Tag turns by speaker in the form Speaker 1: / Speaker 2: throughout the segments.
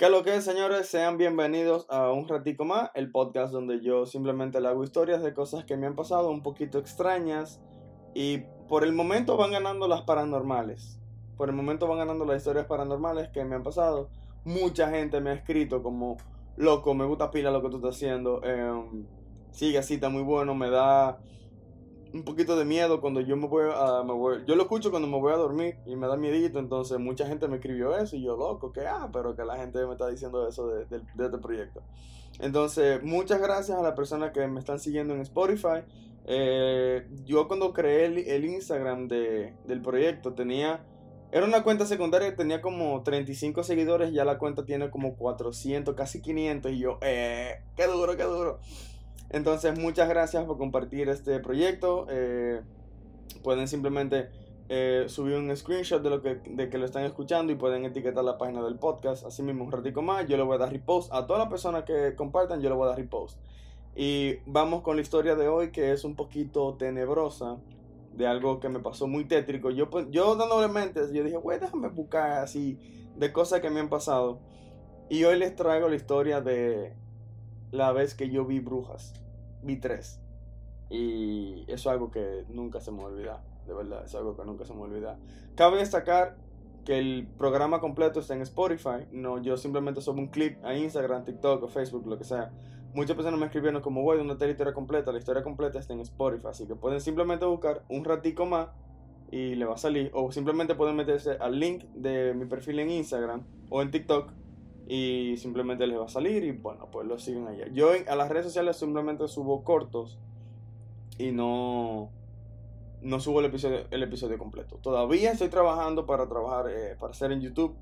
Speaker 1: Que lo que es, señores, sean bienvenidos a un ratico más, el podcast donde yo simplemente le hago historias de cosas que me han pasado un poquito extrañas y por el momento van ganando las paranormales. Por el momento van ganando las historias paranormales que me han pasado. Mucha gente me ha escrito como, loco, me gusta pila lo que tú estás haciendo. Eh, sigue así, está muy bueno, me da un poquito de miedo cuando yo me voy a... Me yo lo escucho cuando me voy a dormir y me da miedito, entonces mucha gente me escribió eso y yo loco, que ah, pero que la gente me está diciendo eso de, este proyecto. Entonces, muchas gracias a las personas que me están siguiendo en Spotify. Eh, yo cuando creé el, Instagram de, del proyecto tenía... Era una cuenta secundaria que tenía como 35 seguidores, ya la cuenta tiene como 400, casi 500 y yo, eh, qué duro, qué duro. Entonces, muchas gracias por compartir este proyecto. Eh, pueden simplemente eh, subir un screenshot de lo que, de que lo están escuchando y pueden etiquetar la página del podcast. Así mismo, un ratico más, yo le voy a dar repost. A todas las personas que compartan, yo le voy a dar repost. Y vamos con la historia de hoy, que es un poquito tenebrosa, de algo que me pasó muy tétrico. Yo, pues, yo dándole yo dije, güey, déjame buscar así de cosas que me han pasado. Y hoy les traigo la historia de la vez que yo vi brujas vi tres. Y eso es algo que nunca se me olvida, de verdad, es algo que nunca se me olvida. Cabe destacar que el programa completo está en Spotify, no, yo simplemente subo un clip a Instagram, TikTok o Facebook, lo que sea. Muchas personas me escribieron como, voy, ¿dónde está la historia completa? La historia completa está en Spotify, así que pueden simplemente buscar un ratico más y le va a salir. O simplemente pueden meterse al link de mi perfil en Instagram o en TikTok y simplemente les va a salir y bueno, pues lo siguen allá. Yo a las redes sociales simplemente subo cortos y no no subo el episodio, el episodio completo. Todavía estoy trabajando para trabajar eh, para hacer en YouTube,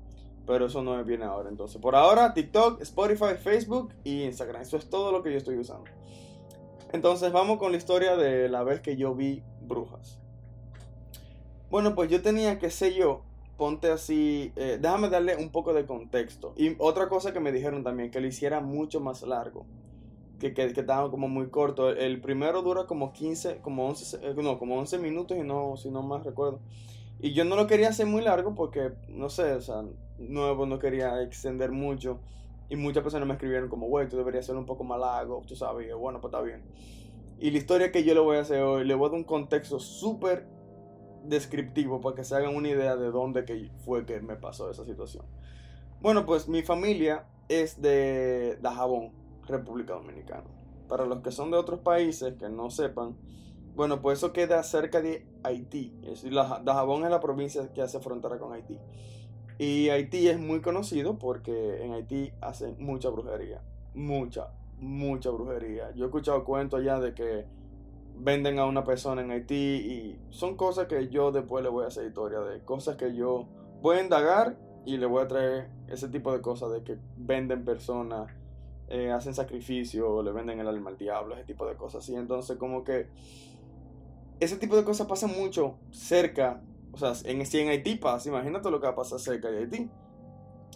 Speaker 1: pero eso no me viene ahora. Entonces, por ahora TikTok, Spotify, Facebook y Instagram. Eso es todo lo que yo estoy usando. Entonces, vamos con la historia de la vez que yo vi brujas. Bueno, pues yo tenía, que sé yo, ponte así, eh, déjame darle un poco de contexto. Y otra cosa que me dijeron también, que lo hiciera mucho más largo, que, que, estaba como muy corto. El primero dura como 15, como 11, eh, no, como 11 minutos y no, si no más recuerdo. Y yo no lo quería hacer muy largo porque, no sé, o sea, nuevo, no quería extender mucho. Y muchas personas me escribieron como, güey, tú deberías ser un poco más largo, tú sabes, bueno, pues está bien. Y la historia que yo le voy a hacer hoy, le voy a dar un contexto súper descriptivo para que se hagan una idea de dónde fue que me pasó esa situación. Bueno, pues mi familia es de Dajabón, República Dominicana. Para los que son de otros países que no sepan, bueno, pues eso queda cerca de Haití. Es Dajabón es la provincia que hace frontera con Haití. Y Haití es muy conocido porque en Haití hacen mucha brujería. Mucha, mucha brujería. Yo he escuchado cuentos ya de que venden a una persona en Haití y son cosas que yo después le voy a hacer historia de cosas que yo voy a indagar y le voy a traer ese tipo de cosas de que venden personas, eh, hacen sacrificio, le venden el alma al diablo, ese tipo de cosas. Y entonces como que ese tipo de cosas pasa mucho cerca, o sea, en, si en Haití pasa, imagínate lo que va a pasar cerca de Haití.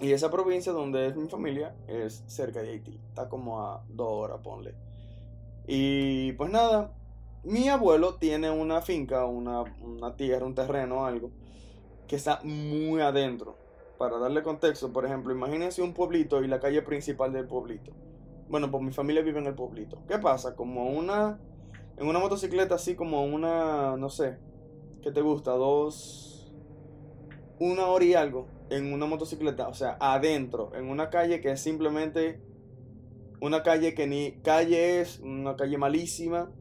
Speaker 1: Y esa provincia donde es mi familia es cerca de Haití, está como a dos horas, ponle. Y pues nada, mi abuelo tiene una finca, una, tierra, un terreno, algo, que está muy adentro. Para darle contexto, por ejemplo, imagínense un pueblito y la calle principal del pueblito. Bueno, pues mi familia vive en el pueblito. ¿Qué pasa? Como una. En una motocicleta así como una. No sé. ¿Qué te gusta? Dos. Una hora y algo. En una motocicleta. O sea, adentro. En una calle que es simplemente. Una calle que ni. Calle es. Una calle malísima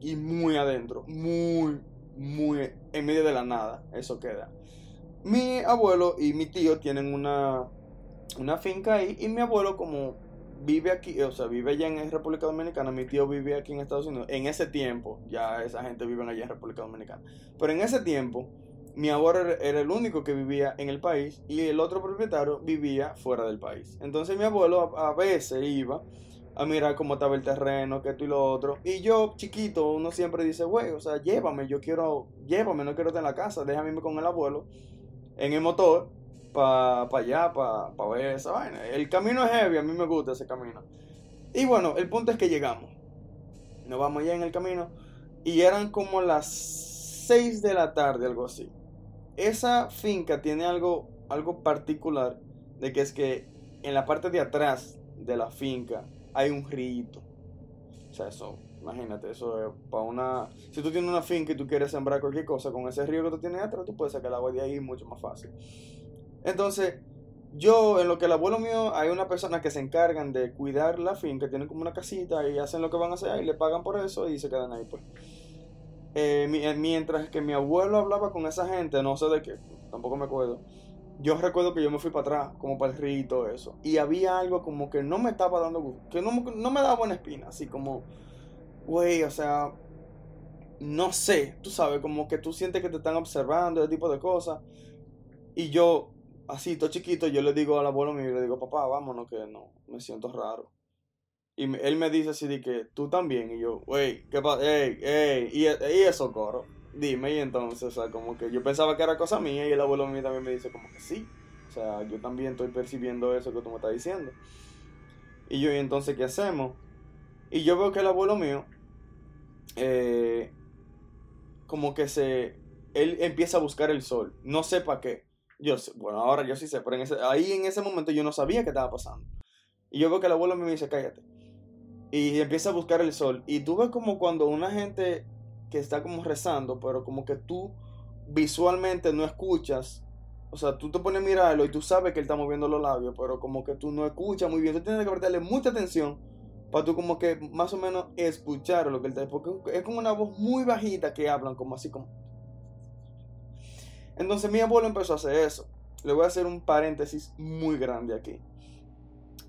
Speaker 1: y muy adentro, muy, muy en medio de la nada, eso queda. Mi abuelo y mi tío tienen una, una finca ahí y mi abuelo como vive aquí, o sea, vive allá en República Dominicana, mi tío vive aquí en Estados Unidos. En ese tiempo, ya esa gente vive allá en República Dominicana. Pero en ese tiempo, mi abuelo era el único que vivía en el país y el otro propietario vivía fuera del país. Entonces mi abuelo a veces iba a mirar cómo estaba el terreno, que esto y lo otro. Y yo, chiquito, uno siempre dice, güey, o sea, llévame, yo quiero, llévame, no quiero estar en la casa, déjame con el abuelo en el motor para pa allá, para pa ver esa vaina. El camino es heavy, a mí me gusta ese camino. Y bueno, el punto es que llegamos. Nos vamos ya en el camino y eran como las 6 de la tarde, algo así. Esa finca tiene algo, algo particular de que es que en la parte de atrás de la finca hay un río. O sea, eso, imagínate, eso es para una... Si tú tienes una finca y tú quieres sembrar cualquier cosa con ese río que tú tienes atrás, tú puedes sacar el agua de ahí mucho más fácil. Entonces, yo, en lo que el abuelo mío, hay una persona que se encargan de cuidar la finca, tienen como una casita y hacen lo que van a hacer y le pagan por eso y se quedan ahí, pues. Eh, eh, mientras que mi abuelo hablaba con esa gente, no sé de qué, tampoco me acuerdo. Yo recuerdo que yo me fui para atrás, como para el río y todo eso. Y había algo como que no me estaba dando gusto, que no, no me daba buena espina, así como, güey, o sea, no sé, tú sabes, como que tú sientes que te están observando, ese tipo de cosas. Y yo, así, todo chiquito, yo le digo al abuelo mío, le digo, papá, vámonos, que no, me siento raro. Y él me dice así de que, tú también. Y yo, wey, ¿qué pasa? Ey, ey, y, y eso, coro. Dime, y entonces, o sea, como que yo pensaba que era cosa mía y el abuelo mío también me dice como que sí. O sea, yo también estoy percibiendo eso que tú me estás diciendo. Y yo, ¿y entonces qué hacemos? Y yo veo que el abuelo mío, eh, como que se, él empieza a buscar el sol. No sé para qué. Yo bueno, ahora yo sí sé, pero en ese, ahí en ese momento yo no sabía qué estaba pasando. Y yo veo que el abuelo me dice, cállate. Y empieza a buscar el sol. Y tú ves como cuando una gente que está como rezando, pero como que tú visualmente no escuchas. O sea, tú te pones a mirarlo y tú sabes que él está moviendo los labios, pero como que tú no escuchas muy bien. Tú tienes que prestarle mucha atención para tú como que más o menos escuchar lo que él está Porque es como una voz muy bajita que hablan, como así como... Entonces mi abuelo empezó a hacer eso. Le voy a hacer un paréntesis muy grande aquí.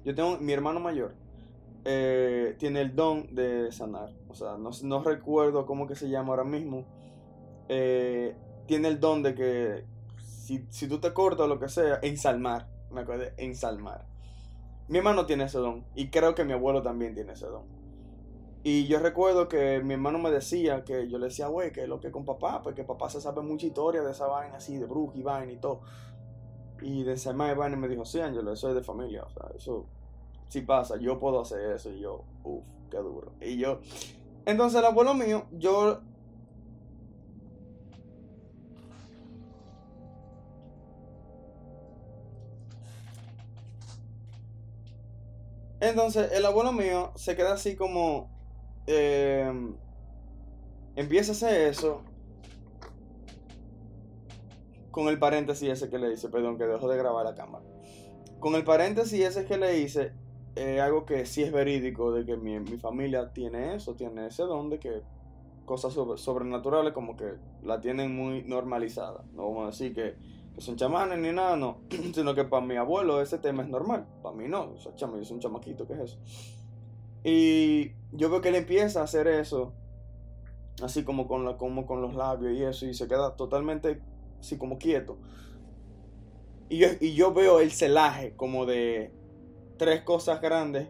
Speaker 1: Yo tengo mi hermano mayor. Eh, tiene el don de sanar. O sea, no, recuerdo cómo que se llama ahora mismo. Eh, tiene el don de que si, si tú te cortas o lo que sea, ensalmar. Me acuerdo, ensalmar. Mi hermano tiene ese don. Y creo que mi abuelo también tiene ese don. Y yo recuerdo que mi hermano me decía que yo le decía, güey, que lo que con papá, porque papá se sabe mucha historia de esa vaina así, de bruja y vaina y todo. Y de de vaina me dijo, sí, Ángelo, eso es de familia. O sea, eso si pasa, yo puedo hacer eso. Y yo, uff, qué duro. Y yo, entonces el abuelo mío, yo... Entonces el abuelo mío se queda así como... Em, empieza a hacer eso. Con el paréntesis ese que le dice, perdón, que dejo de grabar la cámara. Con el paréntesis ese que le hice, es algo que sí es verídico, de que mi, mi, familia tiene eso, tiene ese don de que cosas sobrenaturales como que la tienen muy normalizada. No vamos a decir que, son chamanes ni nada, no, sino que para mi abuelo ese tema es normal, para mí no, o sea, chamo, yo soy un chamaquito, ¿qué es eso? Y yo veo que él empieza a hacer eso, así como con, la, como con los labios y eso, y se queda totalmente así como quieto. Y yo, y yo veo el celaje como de tres cosas grandes.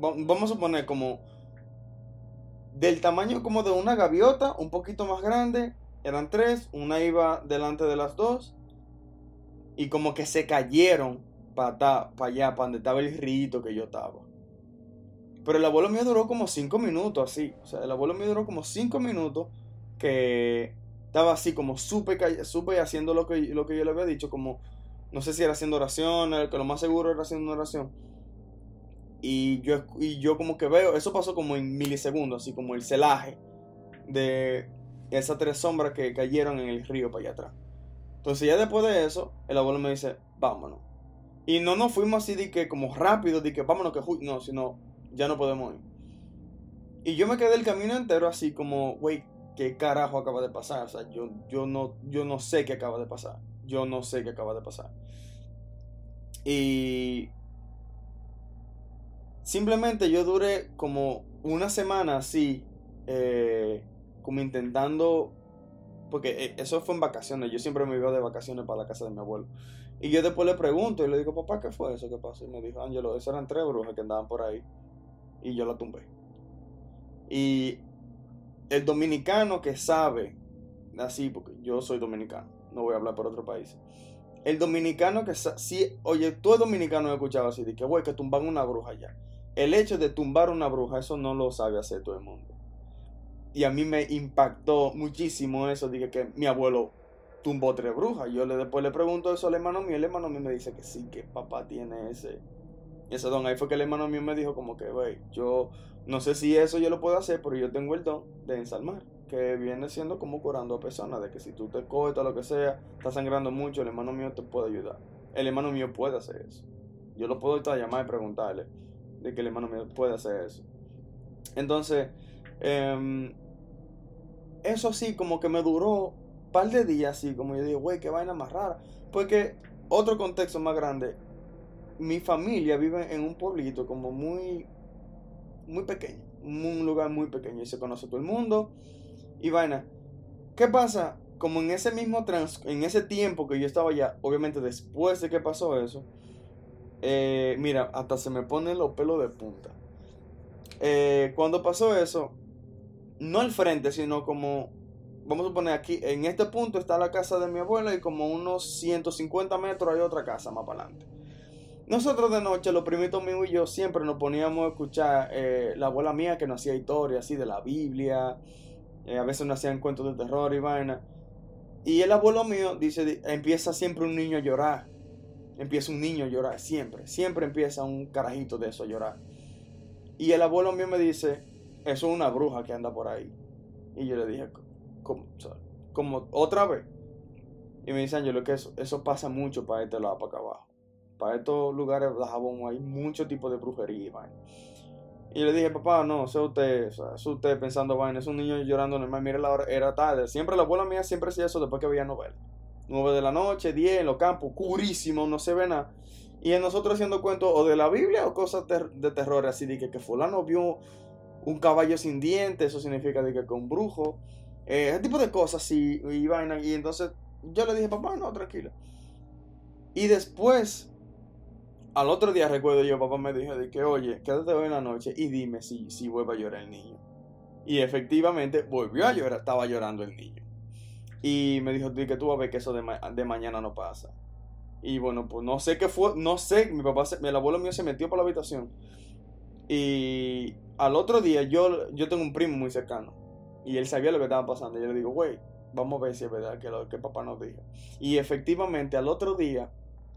Speaker 1: Vamos a suponer como del tamaño como de una gaviota, un poquito más grande. Eran tres, una iba delante de las dos. Y como que se cayeron para allá, para donde estaba el rito que yo estaba. Pero el abuelo mío duró como cinco minutos así. O sea, el abuelo mío duró como cinco minutos que estaba así como súper supe haciendo lo que, lo que yo le había dicho. Como, no sé si era haciendo oración, que lo más seguro era haciendo una oración. Y yo, y yo como que veo, eso pasó como en milisegundos, así como el celaje de esas tres sombras que cayeron en el río para allá atrás. Entonces ya después de eso, el abuelo me dice, vámonos. Y no nos fuimos así de que como rápido, de que vámonos que no, sino ya no podemos ir. Y yo me quedé el camino entero así como, güey, ¿qué carajo acaba de pasar? O sea, yo, yo, no, yo no sé qué acaba de pasar. Yo no sé qué acaba de pasar. Y Simplemente yo duré como una semana así, eh, como intentando, porque eh, eso fue en vacaciones, yo siempre me iba de vacaciones para la casa de mi abuelo. Y yo después le pregunto y le digo, papá, ¿qué fue eso? ¿Qué pasó? Y me dijo, Ángelo, eso eran tres brujas que andaban por ahí. Y yo la tumbé. Y el dominicano que sabe, así, porque yo soy dominicano, no voy a hablar por otro país. El dominicano que sabe, oye, tú eres dominicano he escuchado así, de que, güey, que tumban una bruja allá el hecho de tumbar una bruja, eso no lo sabe hacer todo el mundo. Y a mí me impactó muchísimo eso, dije que mi abuelo tumbó tres brujas. Yo le, después le pregunto eso al hermano mío, el hermano mío me dice que sí, que papá tiene ese, ese don. Ahí fue que el hermano mío me dijo como que, güey, yo no sé si eso yo lo puedo hacer, pero yo tengo el don de ensalmar, que viene siendo como curando a personas, de que si tú te cortas lo que sea, estás sangrando mucho, el hermano mío te puede ayudar. El hermano mío puede hacer eso. Yo lo puedo llamar y preguntarle de que el hermano mío puede hacer eso. Entonces, em, eso sí, como que me duró un par de días, así como yo digo, güey, qué vaina más rara. Porque otro contexto más grande, mi familia vive en un pueblito como muy, muy pequeño, un lugar muy pequeño y se conoce todo el mundo y vaina. ¿Qué pasa? Como en ese mismo trans, en ese tiempo que yo estaba allá, obviamente después de que pasó eso, eh, mira, hasta se me ponen los pelos de punta. Eh, cuando pasó eso, no al frente, sino como, vamos a poner aquí, en este punto está la casa de mi abuela y como unos 150 metros hay otra casa más para adelante. Nosotros de noche, los primitos míos y yo siempre nos poníamos a escuchar eh, la abuela mía que nos hacía historias así de la Biblia, a veces nos hacían cuentos de terror y vaina. Y el abuelo mío dice, empieza siempre un niño a llorar empieza un niño a llorar, siempre, siempre empieza un carajito de eso a llorar. Y el abuelo mío me dice, eso es una bruja que anda por ahí. Y yo le dije, ¿cómo? Como otra vez. Y me dice Ángelo que eso, eso pasa mucho para este lado, para acá abajo. Para estos lugares de jabón hay mucho tipo de brujería y Y le dije, papá, no, eso usted, o es usted pensando vaina, es un niño llorando normal, mire la hora, era tarde. Siempre la abuela mía siempre hacía eso después que veía novela. 9 de la noche, 10 en los campos, curísimo, no se ve nada. Y en nosotros haciendo cuentos o de la Biblia o cosas de terror, así de que, que fulano vio un caballo sin dientes, eso significa de que con brujo, eh, ese tipo de cosas así, y vaina. Y entonces yo le dije, papá, no, tranquilo. Y después, al otro día recuerdo yo, papá me dijo de que, oye, quédate hoy en la noche y dime si, si vuelve a llorar el niño. Y efectivamente volvió a llorar, estaba llorando el niño. Y me dijo, que tú vas a ver que eso de, mañana no pasa. Y bueno, pues no sé qué fue, no sé, mi papá, el abuelo mío se metió por la habitación. Y al otro día yo, yo tengo un primo muy cercano. Y él sabía lo que estaba pasando. Y yo le digo, güey, vamos a ver si es verdad que lo que papá nos dijo. Y efectivamente al otro día,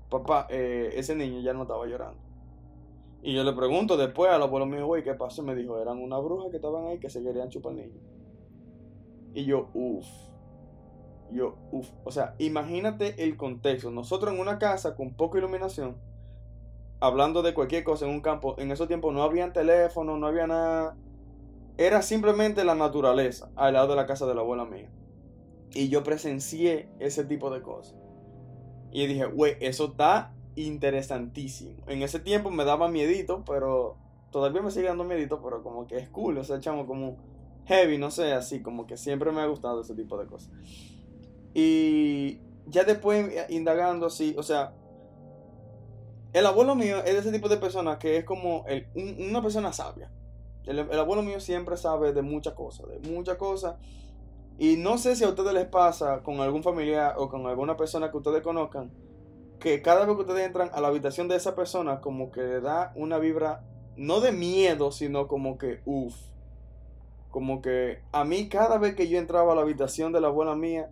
Speaker 1: papá, eh, ese niño ya no estaba llorando. Y yo le pregunto después al abuelo mío, güey, ¿qué pasó? Me dijo, eran una bruja que estaban ahí que se querían chupar al niño. Y yo, uff yo, uff, o sea, imagínate el contexto. Nosotros en una casa con poca iluminación, hablando de cualquier cosa en un campo, en esos tiempos no había teléfono, no había nada. Era simplemente la naturaleza al lado de la casa de la abuela mía. Y yo presencié ese tipo de cosas. Y dije, güey, eso está interesantísimo. En ese tiempo me daba miedito, pero todavía me sigue dando miedito, pero como que es cool, o sea, echamos como heavy, no sé, así, como que siempre me ha gustado ese tipo de cosas. Y ya después eh, indagando así, o sea, el abuelo mío es de ese tipo de persona que es como una persona sabia. El, abuelo mío siempre sabe de muchas cosas, de muchas cosas. Y no sé si a ustedes les pasa con algún familiar o con alguna persona que ustedes conozcan, que cada vez que ustedes entran a la habitación de esa persona, como que le da una vibra, no de miedo, sino como que, uff. Como que a mí cada vez que yo entraba a la habitación de la abuela mía,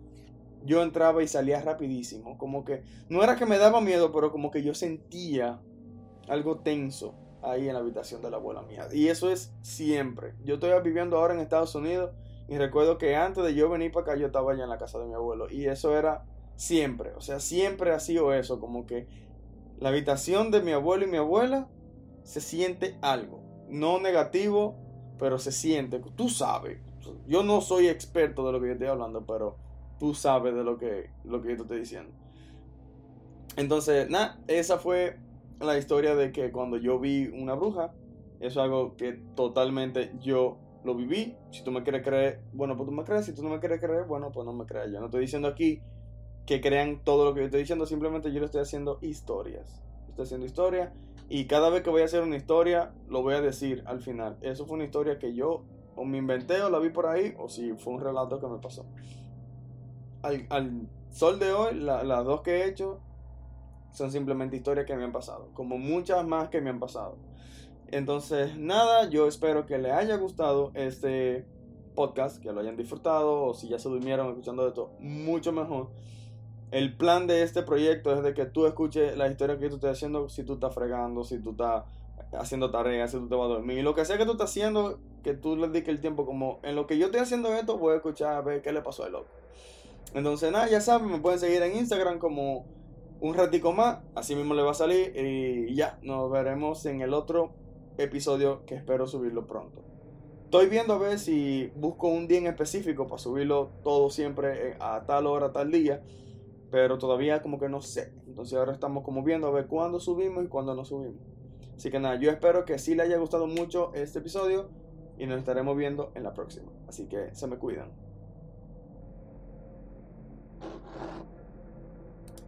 Speaker 1: yo entraba y salía rapidísimo. Como que no era que me daba miedo, pero como que yo sentía algo tenso ahí en la habitación de la abuela mía. Y eso es siempre. Yo estoy viviendo ahora en Estados Unidos y recuerdo que antes de yo venir para acá yo estaba allá en la casa de mi abuelo. Y eso era siempre. O sea, siempre ha sido eso. Como que la habitación de mi abuelo y mi abuela se siente algo. No negativo, pero se siente. Tú sabes. Yo no soy experto de lo que yo estoy hablando, pero tú sabes de lo que, lo que yo te estoy diciendo. Entonces, nada, esa fue la historia de que cuando yo vi una bruja, eso es algo que totalmente yo lo viví. Si tú me quieres creer, bueno, pues tú me crees. Si tú no me quieres creer, bueno, pues no me creas. Yo no estoy diciendo aquí que crean todo lo que yo estoy diciendo, simplemente yo le estoy haciendo historias. Estoy haciendo historia y cada vez que voy a hacer una historia, lo voy a decir al final. Eso fue una historia que yo o me inventé o la vi por ahí, o si fue un relato que me pasó al, sol de hoy, las dos que he hecho son simplemente historias que me han pasado, como muchas más que me han pasado. Entonces, nada, yo espero que les haya gustado este podcast, que lo hayan disfrutado, o si ya se durmieron escuchando esto, mucho mejor. el plan de este proyecto es de que tú escuches la historia que tú estás haciendo si tú estás fregando, si tú estás haciendo tareas, si tú te vas a dormir. Lo que sea que tú estás haciendo, que tú le dediques el tiempo como en lo que yo estoy haciendo esto, voy a escuchar a ver qué le pasó al loco. Entonces, nada, ya saben, me pueden seguir en Instagram como un ratico más, así mismo le va a salir y ya, nos veremos en el otro episodio que espero subirlo pronto. Estoy viendo a ver si busco un día en específico para subirlo todo siempre a tal hora, tal día, pero todavía como que no sé. Entonces ahora estamos como viendo a ver cuándo subimos y cuándo no subimos. Así que nada, yo espero que sí le haya gustado mucho este episodio y nos estaremos viendo en la próxima. Así que se me cuidan.